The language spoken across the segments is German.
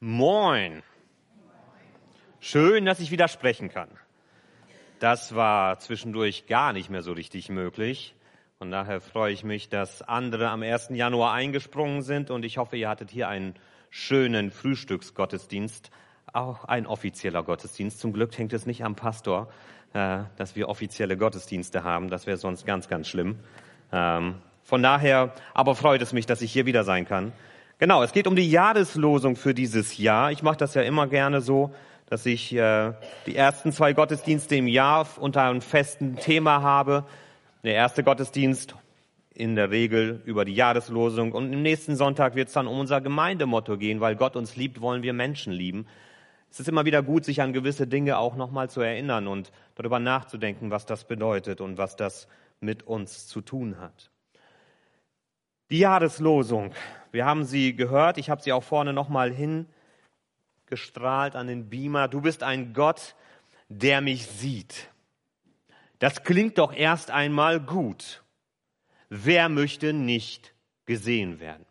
Moin. Schön, dass ich wieder sprechen kann. Das war zwischendurch gar nicht mehr so richtig möglich. Von daher freue ich mich, dass andere am 1. Januar eingesprungen sind und ich hoffe, ihr hattet hier einen schönen Frühstücksgottesdienst, auch ein offizieller Gottesdienst. Zum Glück hängt es nicht am Pastor, äh, dass wir offizielle Gottesdienste haben. Das wäre sonst ganz, ganz schlimm. Ähm, von daher aber freut es mich, dass ich hier wieder sein kann. Genau, es geht um die Jahreslosung für dieses Jahr. Ich mache das ja immer gerne so, dass ich äh, die ersten zwei Gottesdienste im Jahr unter einem festen Thema habe. Der erste Gottesdienst in der Regel über die Jahreslosung und im nächsten Sonntag wird es dann um unser Gemeindemotto gehen, weil Gott uns liebt, wollen wir Menschen lieben. Es ist immer wieder gut, sich an gewisse Dinge auch nochmal zu erinnern und darüber nachzudenken, was das bedeutet und was das mit uns zu tun hat. Die Jahreslosung. Wir haben sie gehört. Ich habe sie auch vorne nochmal hingestrahlt an den Beamer. Du bist ein Gott, der mich sieht. Das klingt doch erst einmal gut. Wer möchte nicht gesehen werden?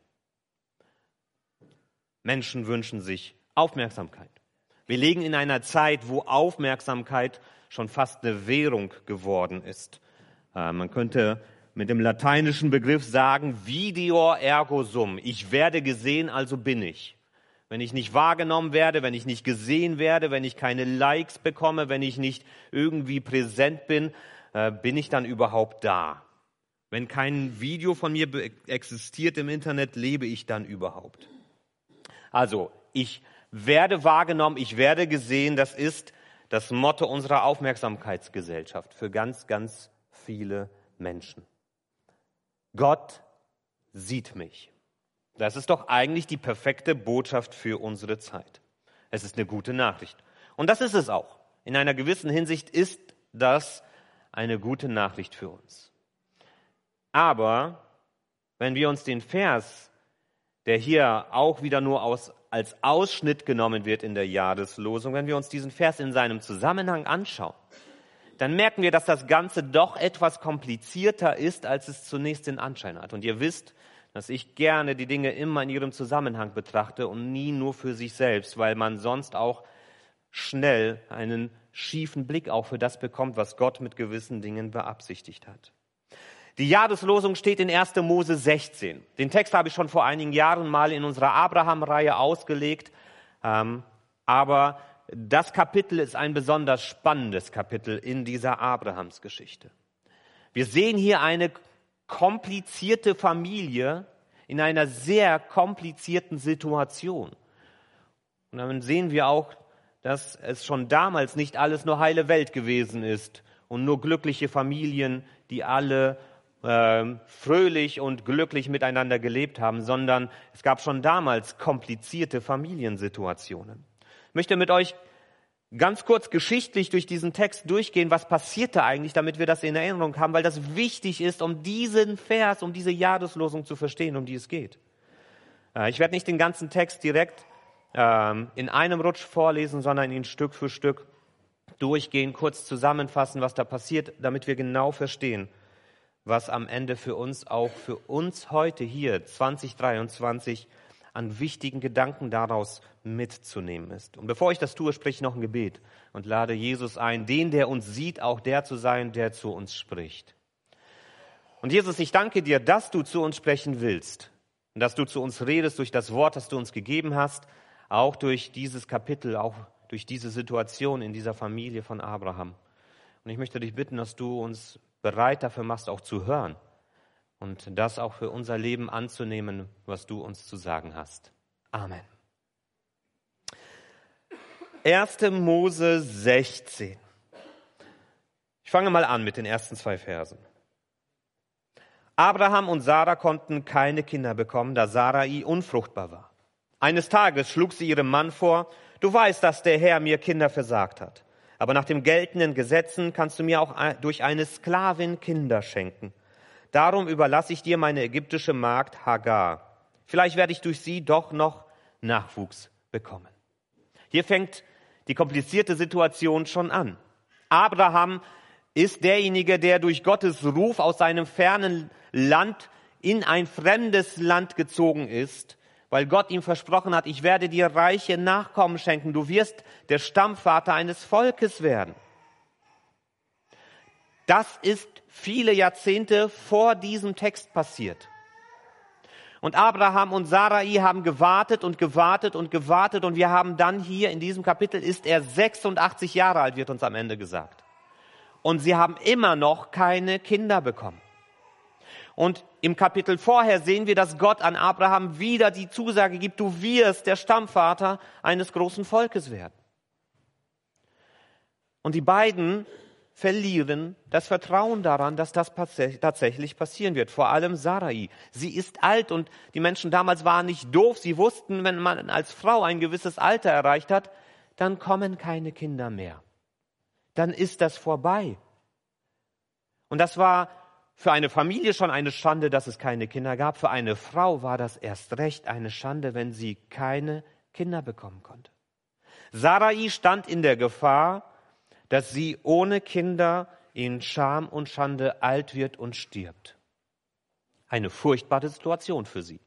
Menschen wünschen sich Aufmerksamkeit. Wir leben in einer Zeit, wo Aufmerksamkeit schon fast eine Währung geworden ist. Äh, man könnte mit dem lateinischen Begriff sagen, videor ergo sum. Ich werde gesehen, also bin ich. Wenn ich nicht wahrgenommen werde, wenn ich nicht gesehen werde, wenn ich keine Likes bekomme, wenn ich nicht irgendwie präsent bin, äh, bin ich dann überhaupt da? Wenn kein Video von mir existiert im Internet, lebe ich dann überhaupt? Also, ich werde wahrgenommen, ich werde gesehen, das ist das Motto unserer Aufmerksamkeitsgesellschaft für ganz, ganz viele Menschen. Gott sieht mich. Das ist doch eigentlich die perfekte Botschaft für unsere Zeit. Es ist eine gute Nachricht. Und das ist es auch. In einer gewissen Hinsicht ist das eine gute Nachricht für uns. Aber wenn wir uns den Vers, der hier auch wieder nur aus, als Ausschnitt genommen wird in der Jahreslosung, wenn wir uns diesen Vers in seinem Zusammenhang anschauen, dann merken wir, dass das Ganze doch etwas komplizierter ist, als es zunächst den Anschein hat. Und ihr wisst, dass ich gerne die Dinge immer in ihrem Zusammenhang betrachte und nie nur für sich selbst, weil man sonst auch schnell einen schiefen Blick auch für das bekommt, was Gott mit gewissen Dingen beabsichtigt hat. Die Jahreslosung steht in 1. Mose 16. Den Text habe ich schon vor einigen Jahren mal in unserer Abraham-Reihe ausgelegt, ähm, aber das Kapitel ist ein besonders spannendes Kapitel in dieser Abrahamsgeschichte. Wir sehen hier eine komplizierte Familie in einer sehr komplizierten Situation. Und dann sehen wir auch, dass es schon damals nicht alles nur heile Welt gewesen ist und nur glückliche Familien, die alle äh, fröhlich und glücklich miteinander gelebt haben, sondern es gab schon damals komplizierte Familiensituationen möchte mit euch ganz kurz geschichtlich durch diesen Text durchgehen, was passierte eigentlich, damit wir das in Erinnerung haben, weil das wichtig ist, um diesen Vers, um diese Jahreslosung zu verstehen, um die es geht. Äh, ich werde nicht den ganzen Text direkt ähm, in einem Rutsch vorlesen, sondern ihn Stück für Stück durchgehen, kurz zusammenfassen, was da passiert, damit wir genau verstehen, was am Ende für uns auch für uns heute hier 2023 an wichtigen Gedanken daraus mitzunehmen ist. Und bevor ich das tue, spreche ich noch ein Gebet und lade Jesus ein, den, der uns sieht, auch der zu sein, der zu uns spricht. Und Jesus, ich danke dir, dass du zu uns sprechen willst und dass du zu uns redest durch das Wort, das du uns gegeben hast, auch durch dieses Kapitel, auch durch diese Situation in dieser Familie von Abraham. Und ich möchte dich bitten, dass du uns bereit dafür machst, auch zu hören und das auch für unser Leben anzunehmen, was du uns zu sagen hast. Amen. 1. Mose 16. Ich fange mal an mit den ersten zwei Versen. Abraham und Sarah konnten keine Kinder bekommen, da Sarai unfruchtbar war. Eines Tages schlug sie ihrem Mann vor, du weißt, dass der Herr mir Kinder versagt hat. Aber nach dem geltenden Gesetzen kannst du mir auch durch eine Sklavin Kinder schenken. Darum überlasse ich dir meine ägyptische Magd Hagar. Vielleicht werde ich durch sie doch noch Nachwuchs bekommen. Hier fängt die komplizierte Situation schon an. Abraham ist derjenige, der durch Gottes Ruf aus seinem fernen Land in ein fremdes Land gezogen ist, weil Gott ihm versprochen hat, ich werde dir reiche Nachkommen schenken, du wirst der Stammvater eines Volkes werden. Das ist viele Jahrzehnte vor diesem Text passiert. Und Abraham und Sarai haben gewartet und gewartet und gewartet und wir haben dann hier in diesem Kapitel ist er 86 Jahre alt, wird uns am Ende gesagt. Und sie haben immer noch keine Kinder bekommen. Und im Kapitel vorher sehen wir, dass Gott an Abraham wieder die Zusage gibt, du wirst der Stammvater eines großen Volkes werden. Und die beiden verlieren das Vertrauen daran, dass das tatsächlich passieren wird. Vor allem Sarai. Sie ist alt und die Menschen damals waren nicht doof. Sie wussten, wenn man als Frau ein gewisses Alter erreicht hat, dann kommen keine Kinder mehr. Dann ist das vorbei. Und das war für eine Familie schon eine Schande, dass es keine Kinder gab. Für eine Frau war das erst recht eine Schande, wenn sie keine Kinder bekommen konnte. Sarai stand in der Gefahr, dass sie ohne Kinder in Scham und Schande alt wird und stirbt. Eine furchtbare Situation für sie.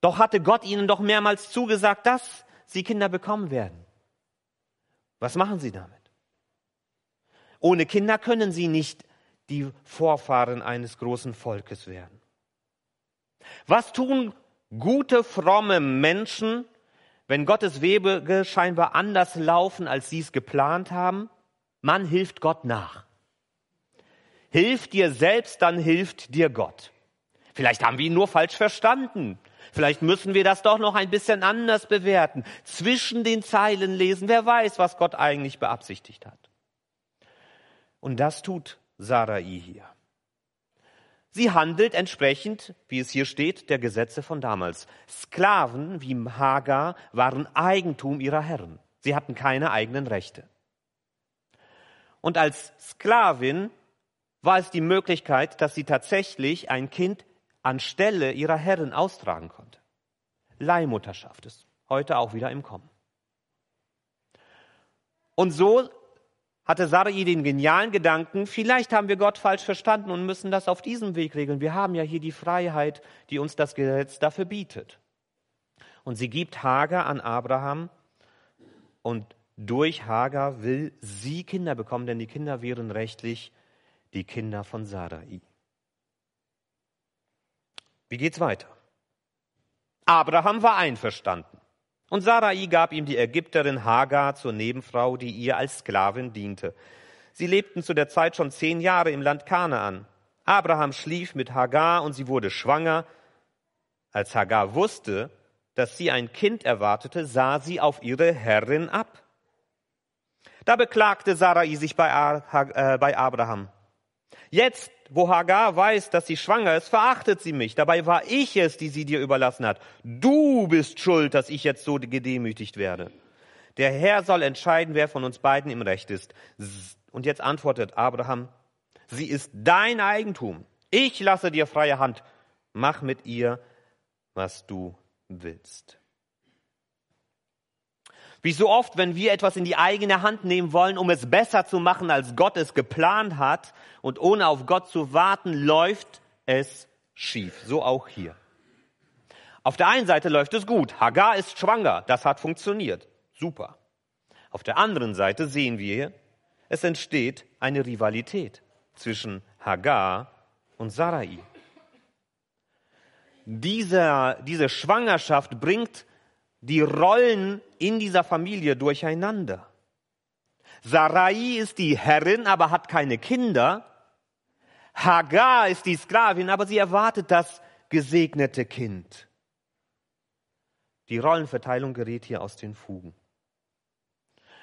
Doch hatte Gott ihnen doch mehrmals zugesagt, dass sie Kinder bekommen werden. Was machen sie damit? Ohne Kinder können sie nicht die Vorfahren eines großen Volkes werden. Was tun gute, fromme Menschen, wenn Gottes Wege scheinbar anders laufen, als sie es geplant haben? Man hilft Gott nach. Hilf dir selbst, dann hilft dir Gott. Vielleicht haben wir ihn nur falsch verstanden. Vielleicht müssen wir das doch noch ein bisschen anders bewerten. Zwischen den Zeilen lesen. Wer weiß, was Gott eigentlich beabsichtigt hat. Und das tut Sarai hier. Sie handelt entsprechend, wie es hier steht, der Gesetze von damals. Sklaven wie Hagar waren Eigentum ihrer Herren. Sie hatten keine eigenen Rechte. Und als Sklavin war es die Möglichkeit, dass sie tatsächlich ein Kind anstelle ihrer Herren austragen konnte. Leihmutterschaft ist heute auch wieder im Kommen. Und so hatte Sarai den genialen Gedanken, vielleicht haben wir Gott falsch verstanden und müssen das auf diesem Weg regeln. Wir haben ja hier die Freiheit, die uns das Gesetz dafür bietet. Und sie gibt Hagar an Abraham und durch Hagar will sie Kinder bekommen, denn die Kinder wären rechtlich die Kinder von Sarai. Wie geht's weiter? Abraham war einverstanden. Und Sarai gab ihm die Ägypterin Hagar zur Nebenfrau, die ihr als Sklavin diente. Sie lebten zu der Zeit schon zehn Jahre im Land Kanaan. Abraham schlief mit Hagar und sie wurde schwanger. Als Hagar wusste, dass sie ein Kind erwartete, sah sie auf ihre Herrin ab. Da beklagte Sarai sich bei, äh, Abraham. Jetzt, wo Hagar weiß, dass sie schwanger ist, verachtet sie mich. Dabei war ich es, die sie dir überlassen hat. Du bist schuld, dass ich jetzt so gedemütigt werde. Der Herr soll entscheiden, wer von uns beiden im Recht ist. Und jetzt antwortet Abraham, sie ist dein Eigentum. Ich lasse dir freie Hand. Mach mit ihr, was du willst. Wie so oft, wenn wir etwas in die eigene Hand nehmen wollen, um es besser zu machen, als Gott es geplant hat, und ohne auf Gott zu warten, läuft es schief. So auch hier. Auf der einen Seite läuft es gut. Hagar ist schwanger. Das hat funktioniert. Super. Auf der anderen Seite sehen wir, es entsteht eine Rivalität zwischen Hagar und Sarai. Diese, diese Schwangerschaft bringt die Rollen in dieser Familie durcheinander. Sarai ist die Herrin, aber hat keine Kinder. Hagar ist die Sklavin, aber sie erwartet das gesegnete Kind. Die Rollenverteilung gerät hier aus den Fugen.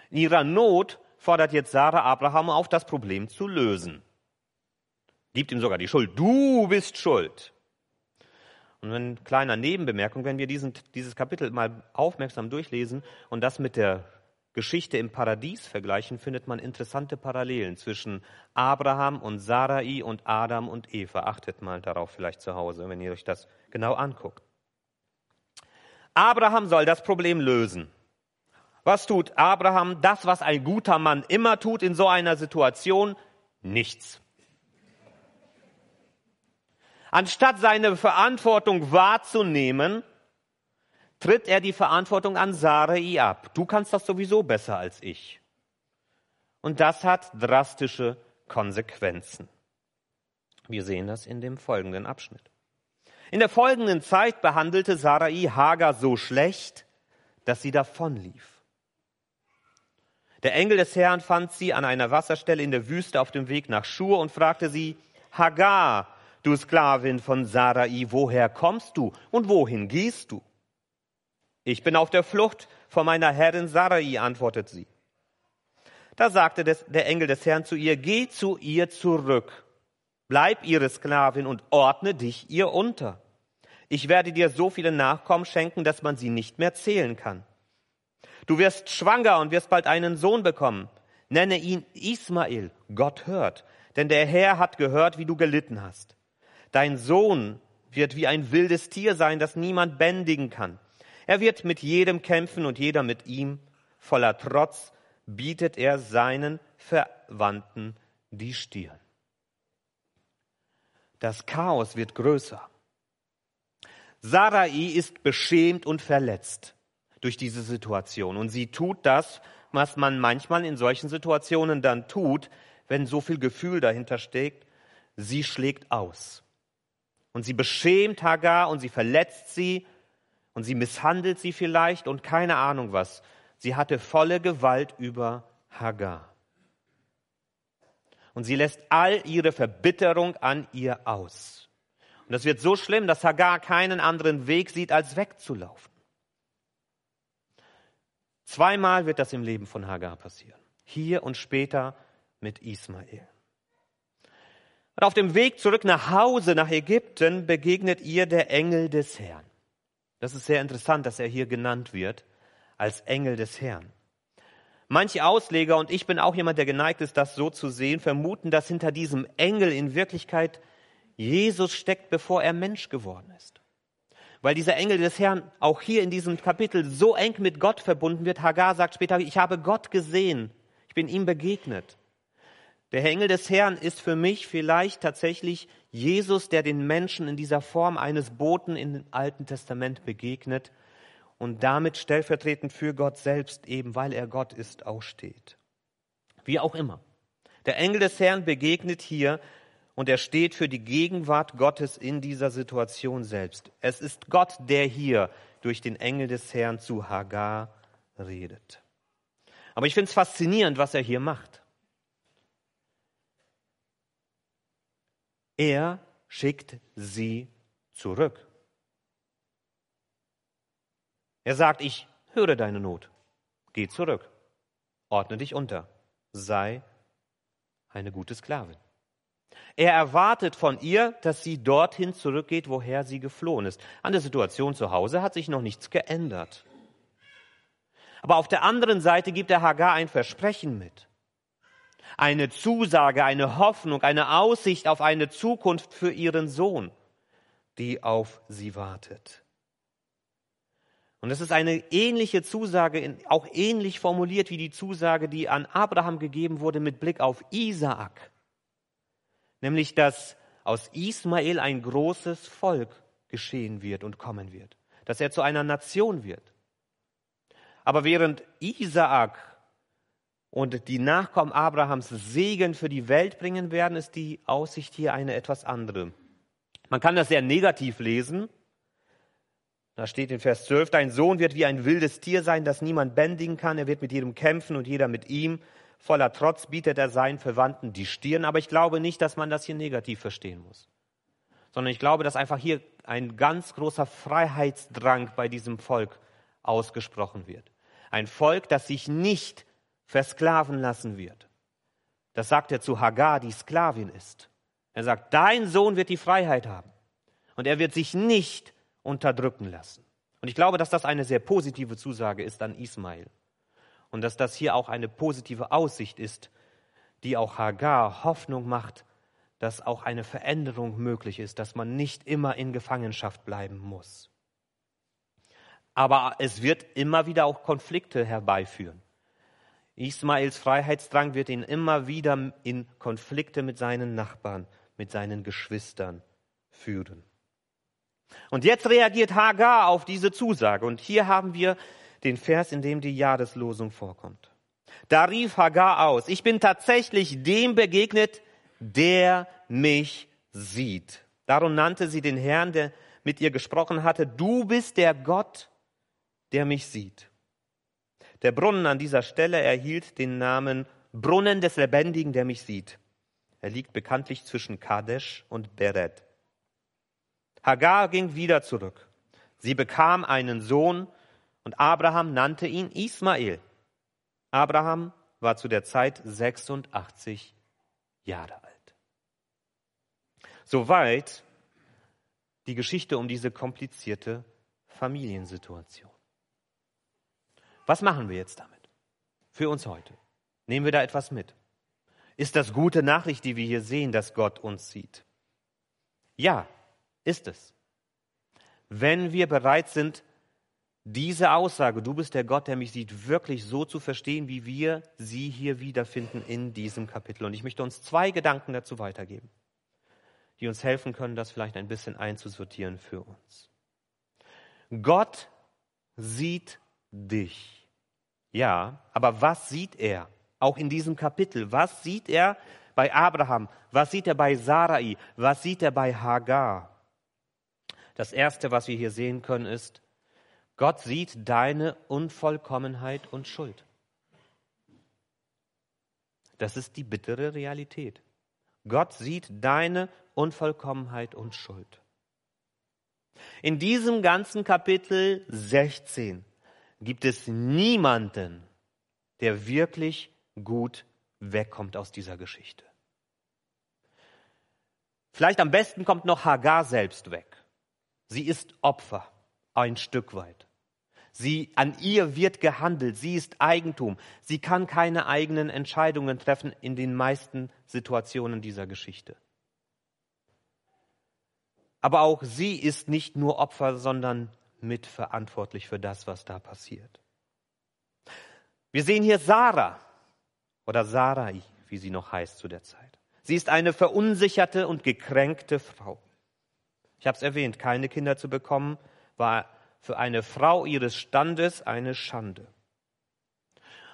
In ihrer Not fordert jetzt Sarah Abraham auf, das Problem zu lösen. Gibt ihm sogar die Schuld. Du bist schuld. Und eine kleine Nebenbemerkung, wenn wir diesen, dieses Kapitel mal aufmerksam durchlesen und das mit der Geschichte im Paradies vergleichen, findet man interessante Parallelen zwischen Abraham und Sarai und Adam und Eva. Achtet mal darauf vielleicht zu Hause, wenn ihr euch das genau anguckt. Abraham soll das Problem lösen. Was tut Abraham? Das, was ein guter Mann immer tut in so einer Situation? Nichts. Anstatt seine Verantwortung wahrzunehmen, tritt er die Verantwortung an Sarai ab. Du kannst das sowieso besser als ich. Und das hat drastische Konsequenzen. Wir sehen das in dem folgenden Abschnitt. In der folgenden Zeit behandelte Sarai Hagar so schlecht, dass sie davonlief. Der Engel des Herrn fand sie an einer Wasserstelle in der Wüste auf dem Weg nach Schur und fragte sie, Hagar, du Sklavin von Sarai, woher kommst du und wohin gehst du? Ich bin auf der Flucht vor meiner Herrin Sarai, antwortet sie. Da sagte der Engel des Herrn zu ihr, geh zu ihr zurück, bleib ihre Sklavin und ordne dich ihr unter. Ich werde dir so viele Nachkommen schenken, dass man sie nicht mehr zählen kann. Du wirst schwanger und wirst bald einen Sohn bekommen. Nenne ihn Ismael, Gott hört, denn der Herr hat gehört, wie du gelitten hast. Dein Sohn wird wie ein wildes Tier sein, das niemand bändigen kann. Er wird mit jedem kämpfen und jeder mit ihm. Voller Trotz bietet er seinen Verwandten die Stirn. Das Chaos wird größer. Sarai ist beschämt und verletzt durch diese Situation. Und sie tut das, was man manchmal in solchen Situationen dann tut, wenn so viel Gefühl dahinter steckt. Sie schlägt aus. Und sie beschämt Hagar und sie verletzt sie und sie misshandelt sie vielleicht und keine Ahnung was. Sie hatte volle Gewalt über Hagar. Und sie lässt all ihre Verbitterung an ihr aus. Und das wird so schlimm, dass Hagar keinen anderen Weg sieht, als wegzulaufen. Zweimal wird das im Leben von Hagar passieren. Hier und später mit Ismael. Und auf dem Weg zurück nach Hause, nach Ägypten, begegnet ihr der Engel des Herrn. Das ist sehr interessant, dass er hier genannt wird als Engel des Herrn. Manche Ausleger, und ich bin auch jemand, der geneigt ist, das so zu sehen, vermuten, dass hinter diesem Engel in Wirklichkeit Jesus steckt, bevor er Mensch geworden ist. Weil dieser Engel des Herrn auch hier in diesem Kapitel so eng mit Gott verbunden wird. Hagar sagt später, ich habe Gott gesehen, ich bin ihm begegnet. Der Engel des Herrn ist für mich vielleicht tatsächlich Jesus, der den Menschen in dieser Form eines Boten im Alten Testament begegnet und damit stellvertretend für Gott selbst eben, weil er Gott ist, auch steht. Wie auch immer. Der Engel des Herrn begegnet hier und er steht für die Gegenwart Gottes in dieser Situation selbst. Es ist Gott, der hier durch den Engel des Herrn zu Hagar redet. Aber ich finde es faszinierend, was er hier macht. Er schickt sie zurück. Er sagt, ich höre deine Not. Geh zurück. Ordne dich unter. Sei eine gute Sklavin. Er erwartet von ihr, dass sie dorthin zurückgeht, woher sie geflohen ist. An der Situation zu Hause hat sich noch nichts geändert. Aber auf der anderen Seite gibt er Hagar ein Versprechen mit eine Zusage, eine Hoffnung, eine Aussicht auf eine Zukunft für ihren Sohn, die auf sie wartet. Und es ist eine ähnliche Zusage, auch ähnlich formuliert wie die Zusage, die an Abraham gegeben wurde mit Blick auf Isaak. Nämlich, dass aus Ismael ein großes Volk geschehen wird und kommen wird. Dass er zu einer Nation wird. Aber während Isaak und die Nachkommen Abrahams Segen für die Welt bringen werden, ist die Aussicht hier eine etwas andere. Man kann das sehr negativ lesen. Da steht in Vers 12, dein Sohn wird wie ein wildes Tier sein, das niemand bändigen kann. Er wird mit jedem kämpfen und jeder mit ihm. Voller Trotz bietet er seinen Verwandten die Stirn. Aber ich glaube nicht, dass man das hier negativ verstehen muss. Sondern ich glaube, dass einfach hier ein ganz großer Freiheitsdrang bei diesem Volk ausgesprochen wird. Ein Volk, das sich nicht versklaven lassen wird. Das sagt er zu Hagar, die Sklavin ist. Er sagt, dein Sohn wird die Freiheit haben und er wird sich nicht unterdrücken lassen. Und ich glaube, dass das eine sehr positive Zusage ist an Ismail und dass das hier auch eine positive Aussicht ist, die auch Hagar Hoffnung macht, dass auch eine Veränderung möglich ist, dass man nicht immer in Gefangenschaft bleiben muss. Aber es wird immer wieder auch Konflikte herbeiführen. Ismaels Freiheitsdrang wird ihn immer wieder in Konflikte mit seinen Nachbarn, mit seinen Geschwistern führen. Und jetzt reagiert Hagar auf diese Zusage. Und hier haben wir den Vers, in dem die Jahreslosung vorkommt. Da rief Hagar aus, ich bin tatsächlich dem begegnet, der mich sieht. Darum nannte sie den Herrn, der mit ihr gesprochen hatte, du bist der Gott, der mich sieht. Der Brunnen an dieser Stelle erhielt den Namen Brunnen des Lebendigen, der mich sieht. Er liegt bekanntlich zwischen Kadesh und Beret. Hagar ging wieder zurück. Sie bekam einen Sohn und Abraham nannte ihn Ismael. Abraham war zu der Zeit 86 Jahre alt. Soweit die Geschichte um diese komplizierte Familiensituation. Was machen wir jetzt damit? Für uns heute. Nehmen wir da etwas mit? Ist das gute Nachricht, die wir hier sehen, dass Gott uns sieht? Ja, ist es. Wenn wir bereit sind, diese Aussage, du bist der Gott, der mich sieht, wirklich so zu verstehen, wie wir sie hier wiederfinden in diesem Kapitel. Und ich möchte uns zwei Gedanken dazu weitergeben, die uns helfen können, das vielleicht ein bisschen einzusortieren für uns. Gott sieht dich. Ja, aber was sieht er? Auch in diesem Kapitel. Was sieht er bei Abraham? Was sieht er bei Sarai? Was sieht er bei Hagar? Das Erste, was wir hier sehen können, ist, Gott sieht deine Unvollkommenheit und Schuld. Das ist die bittere Realität. Gott sieht deine Unvollkommenheit und Schuld. In diesem ganzen Kapitel 16 gibt es niemanden, der wirklich gut wegkommt aus dieser Geschichte. Vielleicht am besten kommt noch Hagar selbst weg. Sie ist Opfer, ein Stück weit. Sie, an ihr wird gehandelt. Sie ist Eigentum. Sie kann keine eigenen Entscheidungen treffen in den meisten Situationen dieser Geschichte. Aber auch sie ist nicht nur Opfer, sondern mitverantwortlich für das, was da passiert. Wir sehen hier Sarah oder Sarai, wie sie noch heißt zu der Zeit. Sie ist eine verunsicherte und gekränkte Frau. Ich habe es erwähnt, keine Kinder zu bekommen, war für eine Frau ihres Standes eine Schande.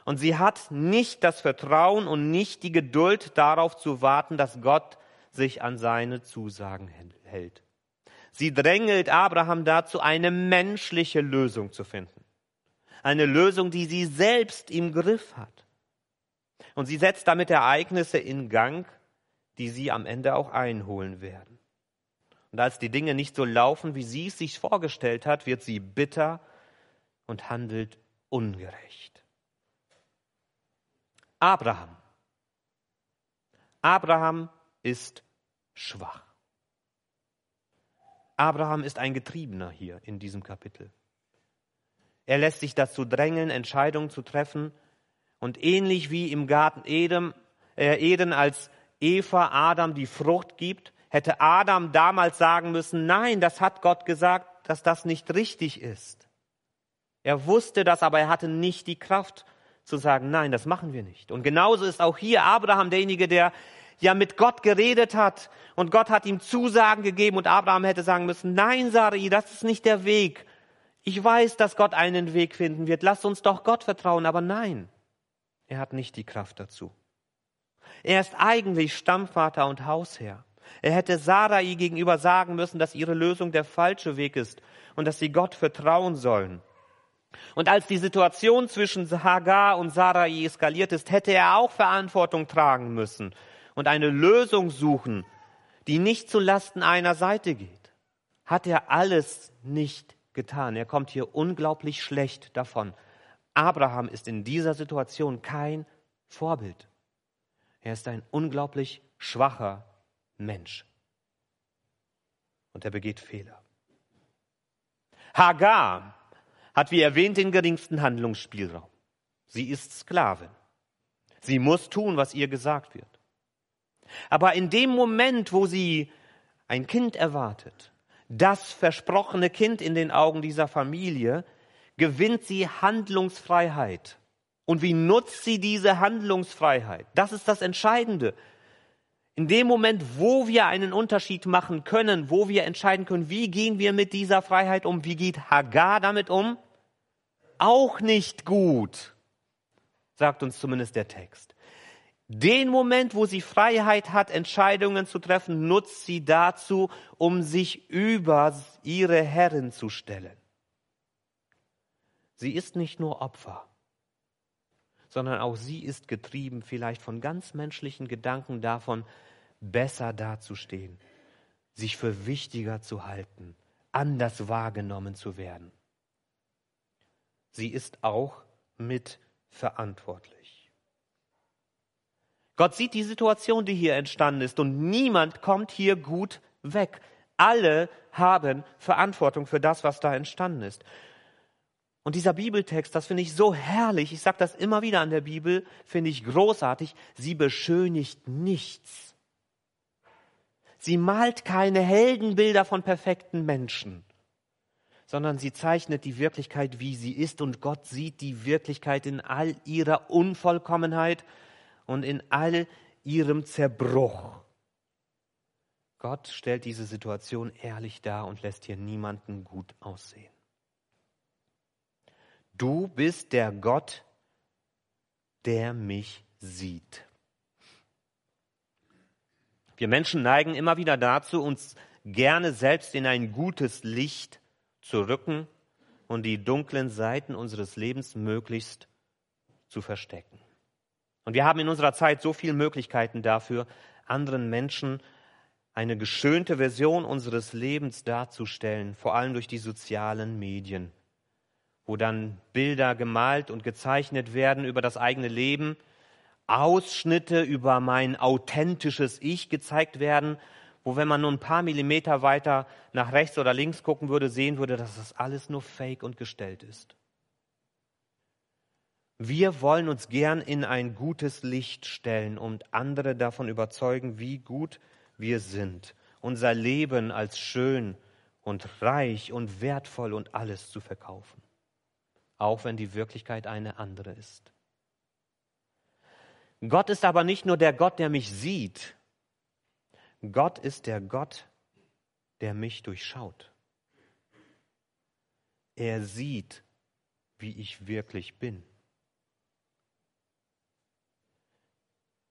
Und sie hat nicht das Vertrauen und nicht die Geduld darauf zu warten, dass Gott sich an seine Zusagen hält. Sie drängelt Abraham dazu, eine menschliche Lösung zu finden. Eine Lösung, die sie selbst im Griff hat. Und sie setzt damit Ereignisse in Gang, die sie am Ende auch einholen werden. Und als die Dinge nicht so laufen, wie sie es sich vorgestellt hat, wird sie bitter und handelt ungerecht. Abraham. Abraham ist schwach. Abraham ist ein Getriebener hier in diesem Kapitel. Er lässt sich dazu drängeln, Entscheidungen zu treffen. Und ähnlich wie im Garten Eden, äh Eden als Eva Adam die Frucht gibt, hätte Adam damals sagen müssen, nein, das hat Gott gesagt, dass das nicht richtig ist. Er wusste das, aber er hatte nicht die Kraft zu sagen, nein, das machen wir nicht. Und genauso ist auch hier Abraham derjenige, der ja mit Gott geredet hat und Gott hat ihm Zusagen gegeben und Abraham hätte sagen müssen, nein, Sarai, das ist nicht der Weg. Ich weiß, dass Gott einen Weg finden wird. Lass uns doch Gott vertrauen, aber nein, er hat nicht die Kraft dazu. Er ist eigentlich Stammvater und Hausherr. Er hätte Sarai gegenüber sagen müssen, dass ihre Lösung der falsche Weg ist und dass sie Gott vertrauen sollen. Und als die Situation zwischen Hagar und Sarai eskaliert ist, hätte er auch Verantwortung tragen müssen und eine Lösung suchen, die nicht zu Lasten einer Seite geht. Hat er alles nicht getan. Er kommt hier unglaublich schlecht davon. Abraham ist in dieser Situation kein Vorbild. Er ist ein unglaublich schwacher Mensch. Und er begeht Fehler. Hagar hat, wie erwähnt, den geringsten Handlungsspielraum. Sie ist Sklavin. Sie muss tun, was ihr gesagt wird. Aber in dem Moment, wo sie ein Kind erwartet, das versprochene Kind in den Augen dieser Familie, gewinnt sie Handlungsfreiheit. Und wie nutzt sie diese Handlungsfreiheit? Das ist das Entscheidende. In dem Moment, wo wir einen Unterschied machen können, wo wir entscheiden können, wie gehen wir mit dieser Freiheit um, wie geht Hagar damit um, auch nicht gut, sagt uns zumindest der Text. Den Moment, wo sie Freiheit hat, Entscheidungen zu treffen, nutzt sie dazu, um sich über ihre Herren zu stellen. Sie ist nicht nur Opfer, sondern auch sie ist getrieben vielleicht von ganz menschlichen Gedanken davon, besser dazustehen, sich für wichtiger zu halten, anders wahrgenommen zu werden. Sie ist auch mitverantwortlich. Gott sieht die Situation, die hier entstanden ist, und niemand kommt hier gut weg. Alle haben Verantwortung für das, was da entstanden ist. Und dieser Bibeltext, das finde ich so herrlich, ich sage das immer wieder an der Bibel, finde ich großartig, sie beschönigt nichts. Sie malt keine Heldenbilder von perfekten Menschen, sondern sie zeichnet die Wirklichkeit, wie sie ist, und Gott sieht die Wirklichkeit in all ihrer Unvollkommenheit und in all ihrem Zerbruch. Gott stellt diese Situation ehrlich dar und lässt hier niemanden gut aussehen. Du bist der Gott, der mich sieht. Wir Menschen neigen immer wieder dazu, uns gerne selbst in ein gutes Licht zu rücken und die dunklen Seiten unseres Lebens möglichst zu verstecken. Und wir haben in unserer Zeit so viele Möglichkeiten dafür, anderen Menschen eine geschönte Version unseres Lebens darzustellen, vor allem durch die sozialen Medien wo dann Bilder gemalt und gezeichnet werden über das eigene Leben, Ausschnitte über mein authentisches Ich gezeigt werden, wo wenn man nur ein paar Millimeter weiter nach rechts oder links gucken würde, sehen würde, dass das alles nur fake und gestellt ist. Wir wollen uns gern in ein gutes Licht stellen und andere davon überzeugen, wie gut wir sind, unser Leben als schön und reich und wertvoll und alles zu verkaufen auch wenn die Wirklichkeit eine andere ist. Gott ist aber nicht nur der Gott, der mich sieht. Gott ist der Gott, der mich durchschaut. Er sieht, wie ich wirklich bin.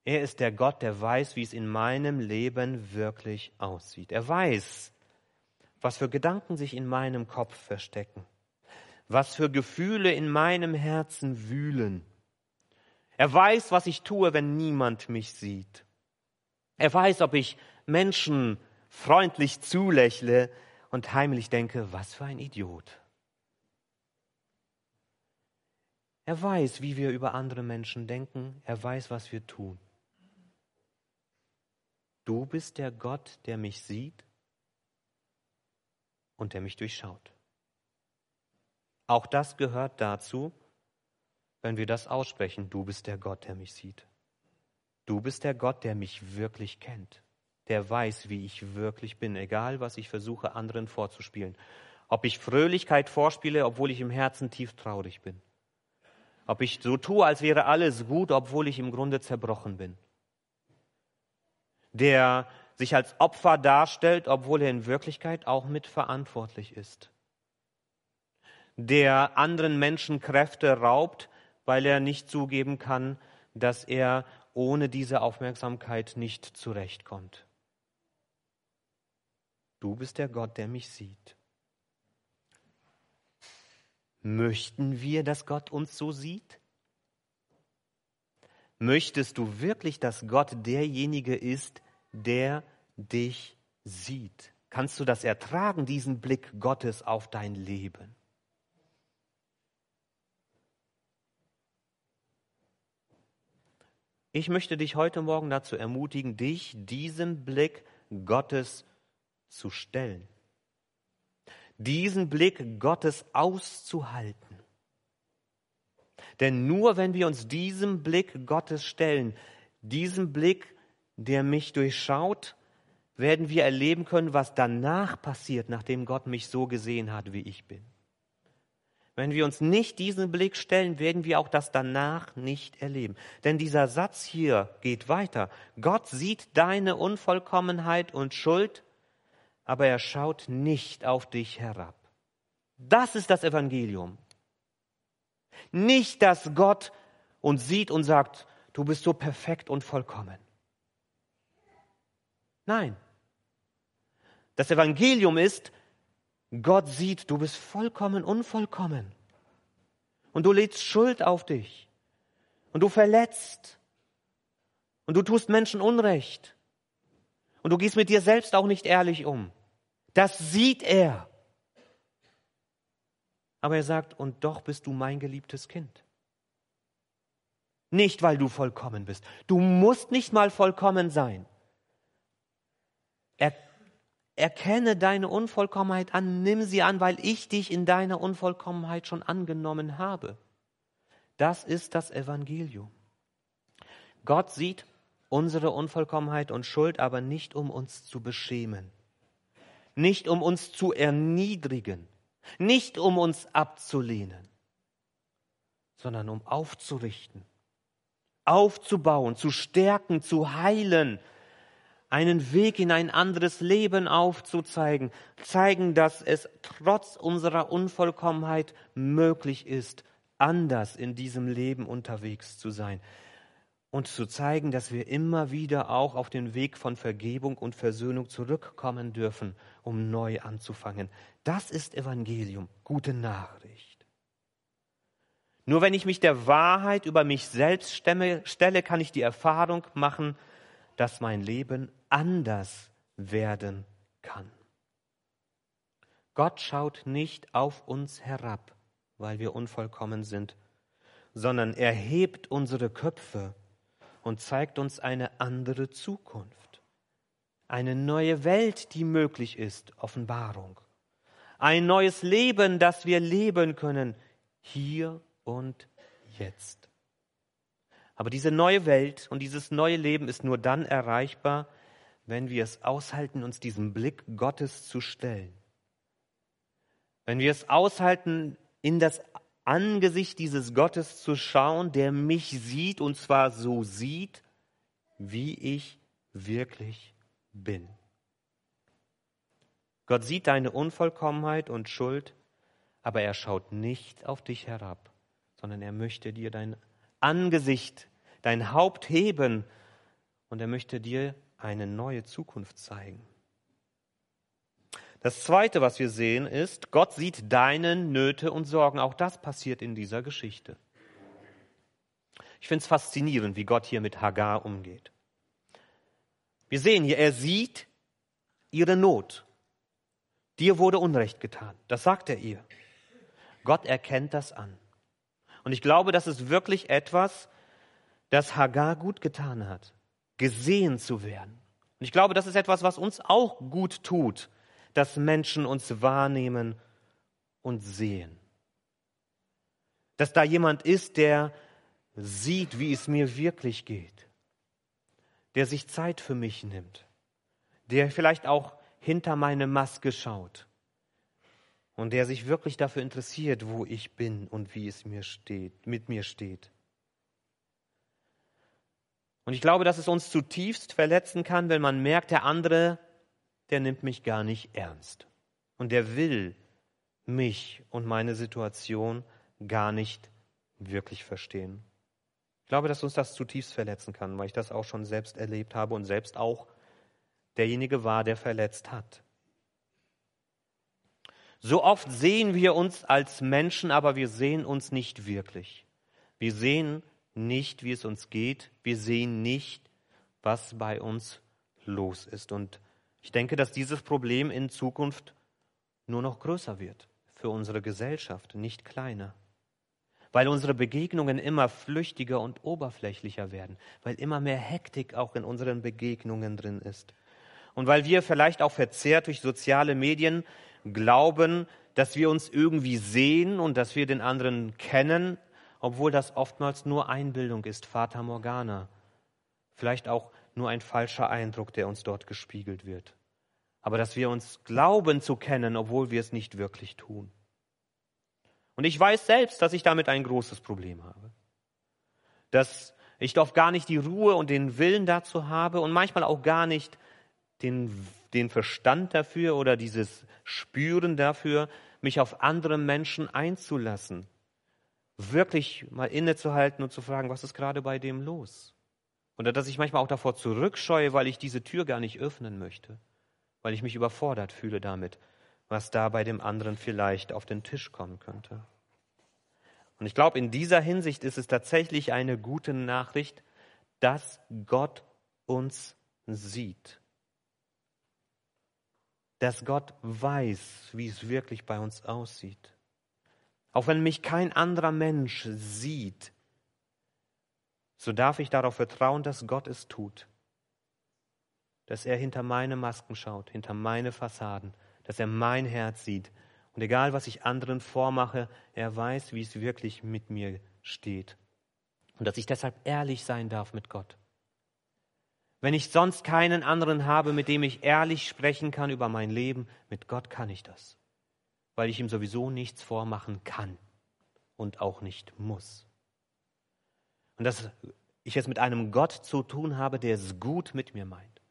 Er ist der Gott, der weiß, wie es in meinem Leben wirklich aussieht. Er weiß, was für Gedanken sich in meinem Kopf verstecken was für Gefühle in meinem Herzen wühlen. Er weiß, was ich tue, wenn niemand mich sieht. Er weiß, ob ich Menschen freundlich zulächle und heimlich denke, was für ein Idiot. Er weiß, wie wir über andere Menschen denken. Er weiß, was wir tun. Du bist der Gott, der mich sieht und der mich durchschaut. Auch das gehört dazu, wenn wir das aussprechen. Du bist der Gott, der mich sieht. Du bist der Gott, der mich wirklich kennt. Der weiß, wie ich wirklich bin, egal was ich versuche, anderen vorzuspielen. Ob ich Fröhlichkeit vorspiele, obwohl ich im Herzen tief traurig bin. Ob ich so tue, als wäre alles gut, obwohl ich im Grunde zerbrochen bin. Der sich als Opfer darstellt, obwohl er in Wirklichkeit auch mitverantwortlich ist der anderen Menschen Kräfte raubt, weil er nicht zugeben kann, dass er ohne diese Aufmerksamkeit nicht zurechtkommt. Du bist der Gott, der mich sieht. Möchten wir, dass Gott uns so sieht? Möchtest du wirklich, dass Gott derjenige ist, der dich sieht? Kannst du das ertragen, diesen Blick Gottes auf dein Leben? Ich möchte dich heute Morgen dazu ermutigen, dich diesem Blick Gottes zu stellen. Diesen Blick Gottes auszuhalten. Denn nur wenn wir uns diesem Blick Gottes stellen, diesem Blick, der mich durchschaut, werden wir erleben können, was danach passiert, nachdem Gott mich so gesehen hat, wie ich bin. Wenn wir uns nicht diesen Blick stellen, werden wir auch das danach nicht erleben. Denn dieser Satz hier geht weiter. Gott sieht deine Unvollkommenheit und Schuld, aber er schaut nicht auf dich herab. Das ist das Evangelium. Nicht, dass Gott uns sieht und sagt, du bist so perfekt und vollkommen. Nein. Das Evangelium ist, Gott sieht, du bist vollkommen unvollkommen. Und du lädst Schuld auf dich. Und du verletzt. Und du tust Menschen Unrecht. Und du gehst mit dir selbst auch nicht ehrlich um. Das sieht er. Aber er sagt, und doch bist du mein geliebtes Kind. Nicht, weil du vollkommen bist. Du musst nicht mal vollkommen sein. Er Erkenne deine Unvollkommenheit an, nimm sie an, weil ich dich in deiner Unvollkommenheit schon angenommen habe. Das ist das Evangelium. Gott sieht unsere Unvollkommenheit und Schuld, aber nicht um uns zu beschämen, nicht um uns zu erniedrigen, nicht um uns abzulehnen, sondern um aufzurichten, aufzubauen, zu stärken, zu heilen, einen Weg in ein anderes Leben aufzuzeigen, zeigen, dass es trotz unserer Unvollkommenheit möglich ist, anders in diesem Leben unterwegs zu sein und zu zeigen, dass wir immer wieder auch auf den Weg von Vergebung und Versöhnung zurückkommen dürfen, um neu anzufangen. Das ist Evangelium, gute Nachricht. Nur wenn ich mich der Wahrheit über mich selbst stelle, kann ich die Erfahrung machen, dass mein Leben anders werden kann. Gott schaut nicht auf uns herab, weil wir unvollkommen sind, sondern er hebt unsere Köpfe und zeigt uns eine andere Zukunft. Eine neue Welt, die möglich ist, Offenbarung. Ein neues Leben, das wir leben können, hier und jetzt. Aber diese neue Welt und dieses neue Leben ist nur dann erreichbar, wenn wir es aushalten, uns diesem Blick Gottes zu stellen. Wenn wir es aushalten, in das Angesicht dieses Gottes zu schauen, der mich sieht und zwar so sieht, wie ich wirklich bin. Gott sieht deine Unvollkommenheit und Schuld, aber er schaut nicht auf dich herab, sondern er möchte dir dein Angesicht, dein Haupt heben und er möchte dir eine neue Zukunft zeigen. Das Zweite, was wir sehen, ist, Gott sieht deine Nöte und Sorgen. Auch das passiert in dieser Geschichte. Ich finde es faszinierend, wie Gott hier mit Hagar umgeht. Wir sehen hier, er sieht ihre Not. Dir wurde Unrecht getan. Das sagt er ihr. Gott erkennt das an. Und ich glaube, das ist wirklich etwas, das Hagar gut getan hat, gesehen zu werden. Und ich glaube, das ist etwas, was uns auch gut tut, dass Menschen uns wahrnehmen und sehen. Dass da jemand ist, der sieht, wie es mir wirklich geht, der sich Zeit für mich nimmt, der vielleicht auch hinter meine Maske schaut und der sich wirklich dafür interessiert, wo ich bin und wie es mir steht, mit mir steht. Und ich glaube, dass es uns zutiefst verletzen kann, wenn man merkt, der andere, der nimmt mich gar nicht ernst. Und der will mich und meine Situation gar nicht wirklich verstehen. Ich glaube, dass uns das zutiefst verletzen kann, weil ich das auch schon selbst erlebt habe und selbst auch derjenige war, der verletzt hat. So oft sehen wir uns als Menschen, aber wir sehen uns nicht wirklich. Wir sehen nicht, wie es uns geht. Wir sehen nicht, was bei uns los ist. Und ich denke, dass dieses Problem in Zukunft nur noch größer wird für unsere Gesellschaft, nicht kleiner. Weil unsere Begegnungen immer flüchtiger und oberflächlicher werden, weil immer mehr Hektik auch in unseren Begegnungen drin ist. Und weil wir vielleicht auch verzerrt durch soziale Medien glauben, dass wir uns irgendwie sehen und dass wir den anderen kennen, obwohl das oftmals nur Einbildung ist, Fata Morgana. Vielleicht auch nur ein falscher Eindruck, der uns dort gespiegelt wird. Aber dass wir uns glauben zu kennen, obwohl wir es nicht wirklich tun. Und ich weiß selbst, dass ich damit ein großes Problem habe. Dass ich doch gar nicht die Ruhe und den Willen dazu habe und manchmal auch gar nicht den, den Verstand dafür oder dieses Spüren dafür, mich auf andere Menschen einzulassen. Wirklich mal innezuhalten und zu fragen, was ist gerade bei dem los? Oder dass ich manchmal auch davor zurückscheue, weil ich diese Tür gar nicht öffnen möchte, weil ich mich überfordert fühle damit, was da bei dem anderen vielleicht auf den Tisch kommen könnte. Und ich glaube, in dieser Hinsicht ist es tatsächlich eine gute Nachricht, dass Gott uns sieht. Dass Gott weiß, wie es wirklich bei uns aussieht. Auch wenn mich kein anderer Mensch sieht, so darf ich darauf vertrauen, dass Gott es tut. Dass er hinter meine Masken schaut, hinter meine Fassaden, dass er mein Herz sieht. Und egal, was ich anderen vormache, er weiß, wie es wirklich mit mir steht. Und dass ich deshalb ehrlich sein darf mit Gott. Wenn ich sonst keinen anderen habe, mit dem ich ehrlich sprechen kann über mein Leben, mit Gott kann ich das, weil ich ihm sowieso nichts vormachen kann und auch nicht muss. Und dass ich es mit einem Gott zu tun habe, der es gut mit mir meint.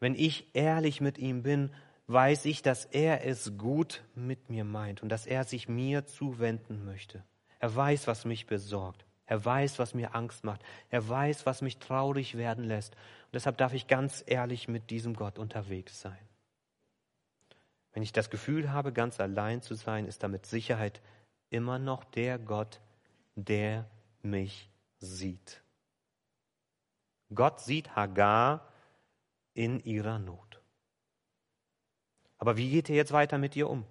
Wenn ich ehrlich mit ihm bin, weiß ich, dass er es gut mit mir meint und dass er sich mir zuwenden möchte. Er weiß, was mich besorgt. Er weiß, was mir Angst macht. Er weiß, was mich traurig werden lässt. Und deshalb darf ich ganz ehrlich mit diesem Gott unterwegs sein. Wenn ich das Gefühl habe, ganz allein zu sein, ist da mit Sicherheit immer noch der Gott, der mich sieht. Gott sieht Hagar in ihrer Not. Aber wie geht er jetzt weiter mit ihr um?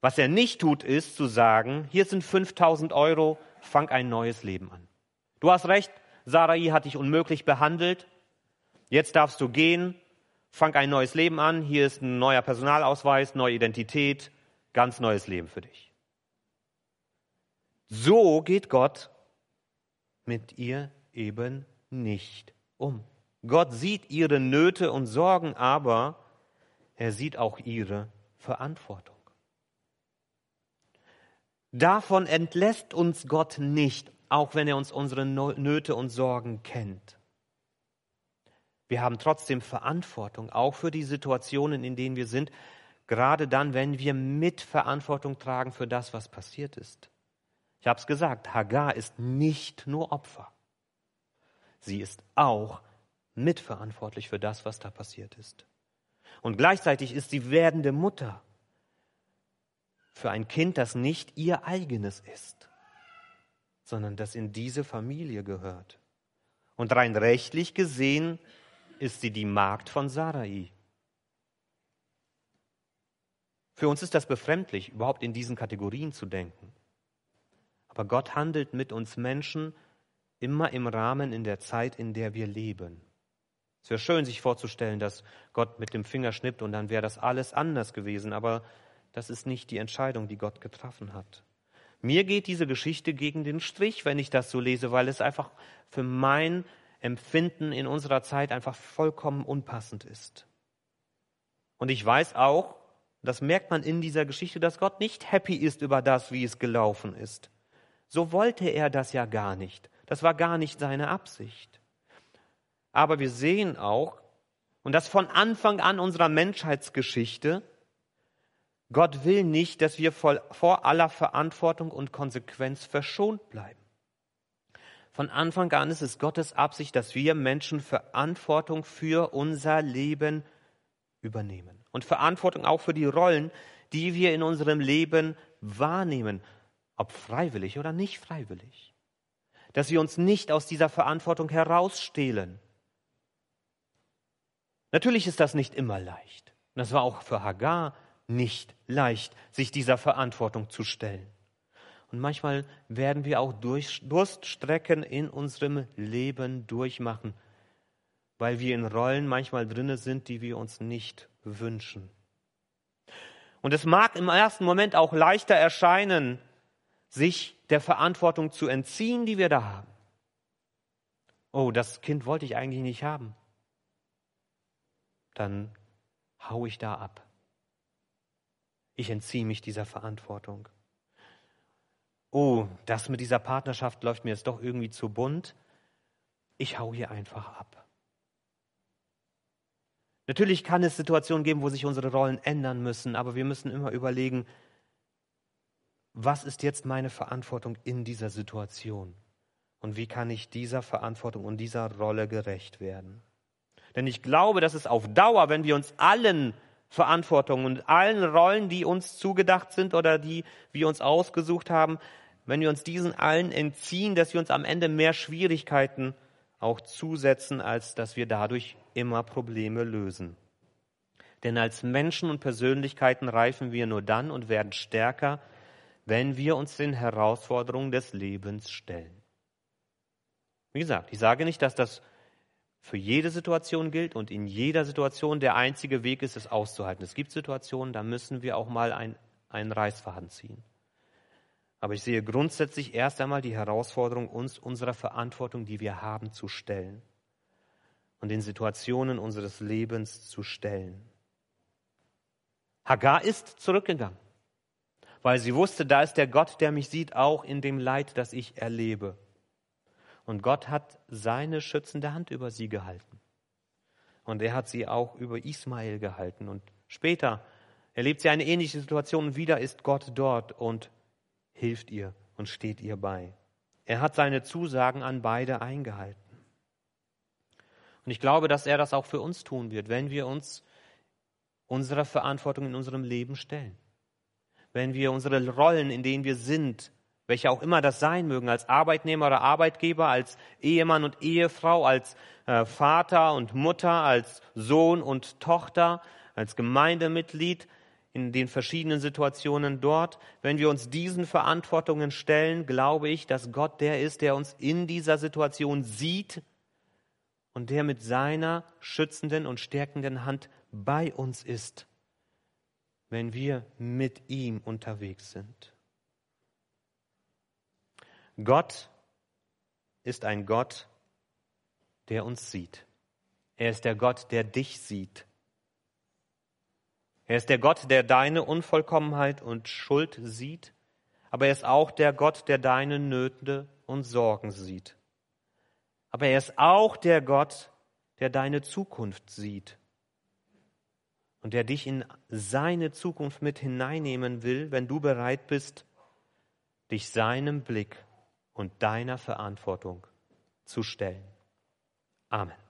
Was er nicht tut, ist zu sagen, hier sind 5000 Euro, fang ein neues Leben an. Du hast recht, Sarai hat dich unmöglich behandelt, jetzt darfst du gehen, fang ein neues Leben an, hier ist ein neuer Personalausweis, neue Identität, ganz neues Leben für dich. So geht Gott mit ihr eben nicht um. Gott sieht ihre Nöte und Sorgen, aber er sieht auch ihre Verantwortung. Davon entlässt uns Gott nicht, auch wenn er uns unsere Nöte und Sorgen kennt. Wir haben trotzdem Verantwortung, auch für die Situationen, in denen wir sind, gerade dann, wenn wir Mitverantwortung tragen für das, was passiert ist. Ich habe es gesagt, Hagar ist nicht nur Opfer. Sie ist auch mitverantwortlich für das, was da passiert ist. Und gleichzeitig ist sie werdende Mutter für ein Kind, das nicht ihr eigenes ist, sondern das in diese Familie gehört. Und rein rechtlich gesehen ist sie die Magd von Sarai. Für uns ist das befremdlich, überhaupt in diesen Kategorien zu denken. Aber Gott handelt mit uns Menschen immer im Rahmen in der Zeit, in der wir leben. Es wäre schön, sich vorzustellen, dass Gott mit dem Finger schnippt und dann wäre das alles anders gewesen, aber das ist nicht die Entscheidung, die Gott getroffen hat. Mir geht diese Geschichte gegen den Strich, wenn ich das so lese, weil es einfach für mein Empfinden in unserer Zeit einfach vollkommen unpassend ist. Und ich weiß auch, das merkt man in dieser Geschichte, dass Gott nicht happy ist über das, wie es gelaufen ist. So wollte er das ja gar nicht. Das war gar nicht seine Absicht. Aber wir sehen auch, und das von Anfang an unserer Menschheitsgeschichte, Gott will nicht, dass wir vor aller Verantwortung und Konsequenz verschont bleiben. Von Anfang an ist es Gottes Absicht, dass wir Menschen Verantwortung für unser Leben übernehmen und Verantwortung auch für die Rollen, die wir in unserem Leben wahrnehmen, ob freiwillig oder nicht freiwillig. Dass wir uns nicht aus dieser Verantwortung herausstehlen, Natürlich ist das nicht immer leicht. Und das war auch für Hagar nicht leicht, sich dieser Verantwortung zu stellen. Und manchmal werden wir auch durch Durststrecken in unserem Leben durchmachen, weil wir in Rollen manchmal drinne sind, die wir uns nicht wünschen. Und es mag im ersten Moment auch leichter erscheinen, sich der Verantwortung zu entziehen, die wir da haben. Oh, das Kind wollte ich eigentlich nicht haben dann hau ich da ab. Ich entziehe mich dieser Verantwortung. Oh, das mit dieser Partnerschaft läuft mir jetzt doch irgendwie zu bunt. Ich hau hier einfach ab. Natürlich kann es Situationen geben, wo sich unsere Rollen ändern müssen, aber wir müssen immer überlegen, was ist jetzt meine Verantwortung in dieser Situation? Und wie kann ich dieser Verantwortung und dieser Rolle gerecht werden? Denn ich glaube, dass es auf Dauer, wenn wir uns allen Verantwortungen und allen Rollen, die uns zugedacht sind oder die wir uns ausgesucht haben, wenn wir uns diesen allen entziehen, dass wir uns am Ende mehr Schwierigkeiten auch zusetzen, als dass wir dadurch immer Probleme lösen. Denn als Menschen und Persönlichkeiten reifen wir nur dann und werden stärker, wenn wir uns den Herausforderungen des Lebens stellen. Wie gesagt, ich sage nicht, dass das für jede Situation gilt und in jeder Situation der einzige Weg ist, es auszuhalten. Es gibt Situationen, da müssen wir auch mal ein, einen Reißfaden ziehen. Aber ich sehe grundsätzlich erst einmal die Herausforderung, uns unserer Verantwortung, die wir haben, zu stellen und den Situationen unseres Lebens zu stellen. Hagar ist zurückgegangen, weil sie wusste, da ist der Gott, der mich sieht, auch in dem Leid, das ich erlebe. Und Gott hat seine schützende Hand über sie gehalten. Und er hat sie auch über Ismael gehalten. Und später erlebt sie eine ähnliche Situation und wieder ist Gott dort und hilft ihr und steht ihr bei. Er hat seine Zusagen an beide eingehalten. Und ich glaube, dass er das auch für uns tun wird, wenn wir uns unserer Verantwortung in unserem Leben stellen. Wenn wir unsere Rollen, in denen wir sind, welche auch immer das sein mögen, als Arbeitnehmer oder Arbeitgeber, als Ehemann und Ehefrau, als äh, Vater und Mutter, als Sohn und Tochter, als Gemeindemitglied, in den verschiedenen Situationen dort. Wenn wir uns diesen Verantwortungen stellen, glaube ich, dass Gott der ist, der uns in dieser Situation sieht und der mit seiner schützenden und stärkenden Hand bei uns ist, wenn wir mit ihm unterwegs sind. Gott ist ein Gott, der uns sieht. Er ist der Gott, der dich sieht. Er ist der Gott, der deine Unvollkommenheit und Schuld sieht, aber er ist auch der Gott, der deine Nöte und Sorgen sieht. Aber er ist auch der Gott, der deine Zukunft sieht und der dich in seine Zukunft mit hineinnehmen will, wenn du bereit bist, dich seinem Blick und deiner Verantwortung zu stellen. Amen.